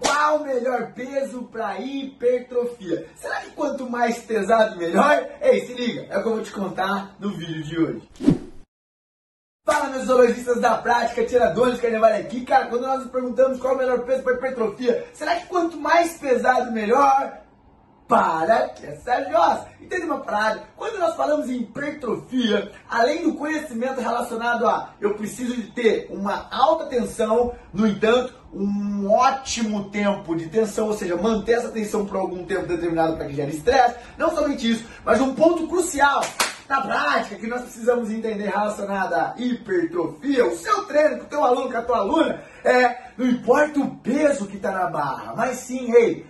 Qual o melhor peso para hipertrofia? Será que quanto mais pesado melhor? Ei, se liga, é o que eu vou te contar no vídeo de hoje. Fala meus zoologistas da prática, tiradores de carnaval aqui. Cara, quando nós nos perguntamos qual o melhor peso para hipertrofia, será que quanto mais pesado melhor? Para que essa jossa. Entende uma parada? Quando nós falamos em hipertrofia, além do conhecimento relacionado a eu preciso de ter uma alta tensão, no entanto, um ótimo tempo de tensão, ou seja, manter essa tensão por algum tempo determinado para que gere estresse, não somente isso, mas um ponto crucial na prática que nós precisamos entender relacionado à hipertrofia, o seu treino com o teu aluno, com a tua aluna, é, não importa o peso que está na barra, mas sim, ei,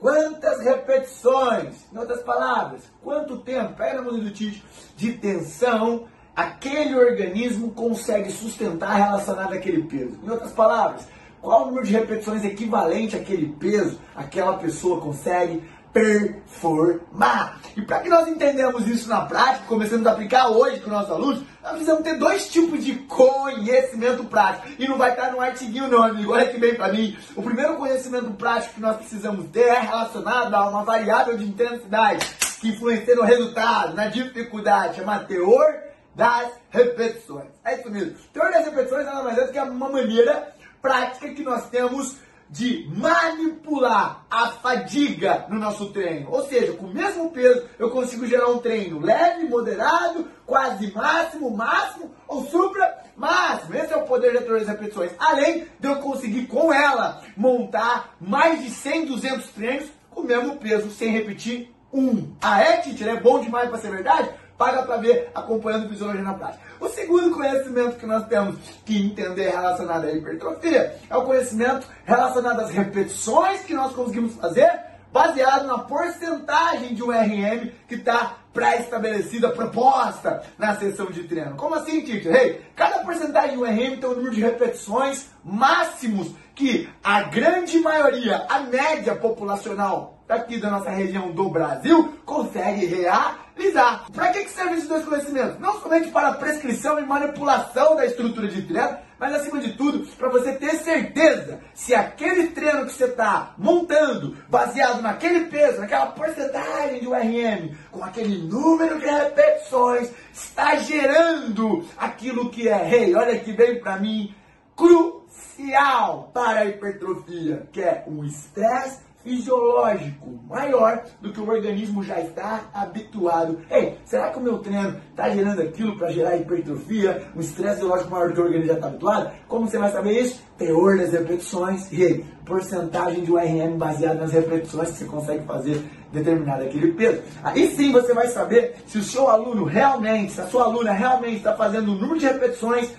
Quantas repetições, em outras palavras, quanto tempo, pega na do Tite, de tensão aquele organismo consegue sustentar relacionado àquele peso. Em outras palavras, qual o número de repetições equivalente àquele peso aquela pessoa consegue performar. E para que nós entendamos isso na prática, começamos a aplicar hoje com nossos alunos, nós precisamos ter dois tipos de conhecimento prático. E não vai estar no artiguinho não, amigo. Olha que bem para mim. O primeiro conhecimento prático que nós precisamos ter é relacionado a uma variável de intensidade que influencia no resultado, na dificuldade, chama teor das repetições. É isso mesmo. Teor das repetições nada mais é do que uma maneira prática que nós temos de manipular a fadiga no nosso treino. Ou seja, com o mesmo peso eu consigo gerar um treino leve, moderado, quase máximo, máximo ou supra máximo. Esse é o poder de todas as repetições. Além de eu conseguir com ela montar mais de 100, 200 treinos com o mesmo peso sem repetir um. Ah, é, teacher? É bom demais para ser verdade? Paga para ver acompanhando fisiologia na prática. O segundo conhecimento que nós temos que entender relacionado à hipertrofia é o conhecimento relacionado às repetições que nós conseguimos fazer baseado na porcentagem de um RM que está pré-estabelecida, proposta na sessão de treino. Como assim, teacher? Hey, cada porcentagem de um RM tem um número de repetições máximos que a grande maioria, a média populacional daqui da nossa região do Brasil consegue realizar. Para que, que servem esses dois conhecimentos? Não somente para prescrição e manipulação da estrutura de treino, mas acima de tudo, para você ter certeza se aquele treino que você está montando, baseado naquele peso, naquela porcentagem de URM, com aquele número de repetições, está gerando aquilo que é, hey, olha aqui bem para mim, crucial para a hipertrofia, que é o estresse fisiológico maior do que o organismo já está habituado. Ei, será que o meu treino está gerando aquilo para gerar hipertrofia, um estresse fisiológico maior do que o organismo já está habituado? Como você vai saber isso? Teor das repetições e porcentagem de URM baseado nas repetições que você consegue fazer determinado aquele peso. Aí sim você vai saber se o seu aluno realmente, se a sua aluna realmente está fazendo o número de repetições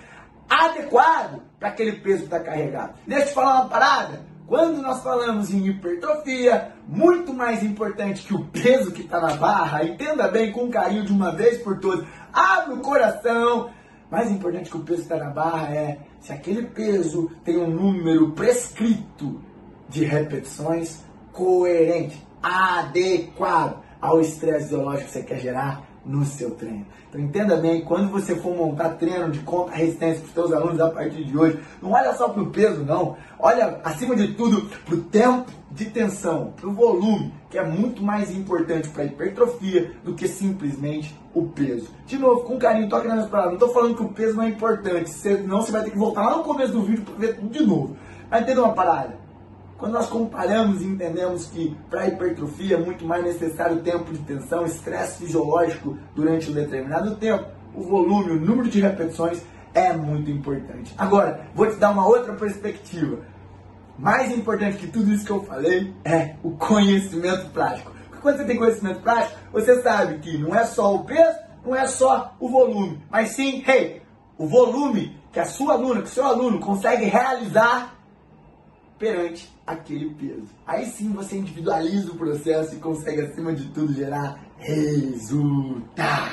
adequado para aquele peso que está carregado. Deixa eu te falar uma parada. Quando nós falamos em hipertrofia, muito mais importante que o peso que está na barra, entenda bem com carinho de uma vez por todas, abre o coração. Mais importante que o peso que está na barra é se aquele peso tem um número prescrito de repetições coerente, adequado ao estresse fisiológico que você quer gerar no seu treino. Então entenda bem, quando você for montar treino de conta resistência para os seus alunos a partir de hoje, não olha só para o peso não, olha acima de tudo para o tempo de tensão, para o volume, que é muito mais importante para a hipertrofia do que simplesmente o peso. De novo, com carinho, toque nas palavras, não estou falando que o peso não é importante, senão você vai ter que voltar lá no começo do vídeo para ver tudo de novo. Mas entenda uma parada, quando nós comparamos e entendemos que para hipertrofia é muito mais necessário tempo de tensão, estresse fisiológico durante um determinado tempo, o volume, o número de repetições é muito importante. Agora, vou te dar uma outra perspectiva. Mais importante que tudo isso que eu falei é o conhecimento prático. Porque quando você tem conhecimento prático, você sabe que não é só o peso, não é só o volume, mas sim, hey, o volume que a sua aluna, que o seu aluno consegue realizar perante aquele peso. Aí sim você individualiza o processo e consegue, acima de tudo, gerar resultado.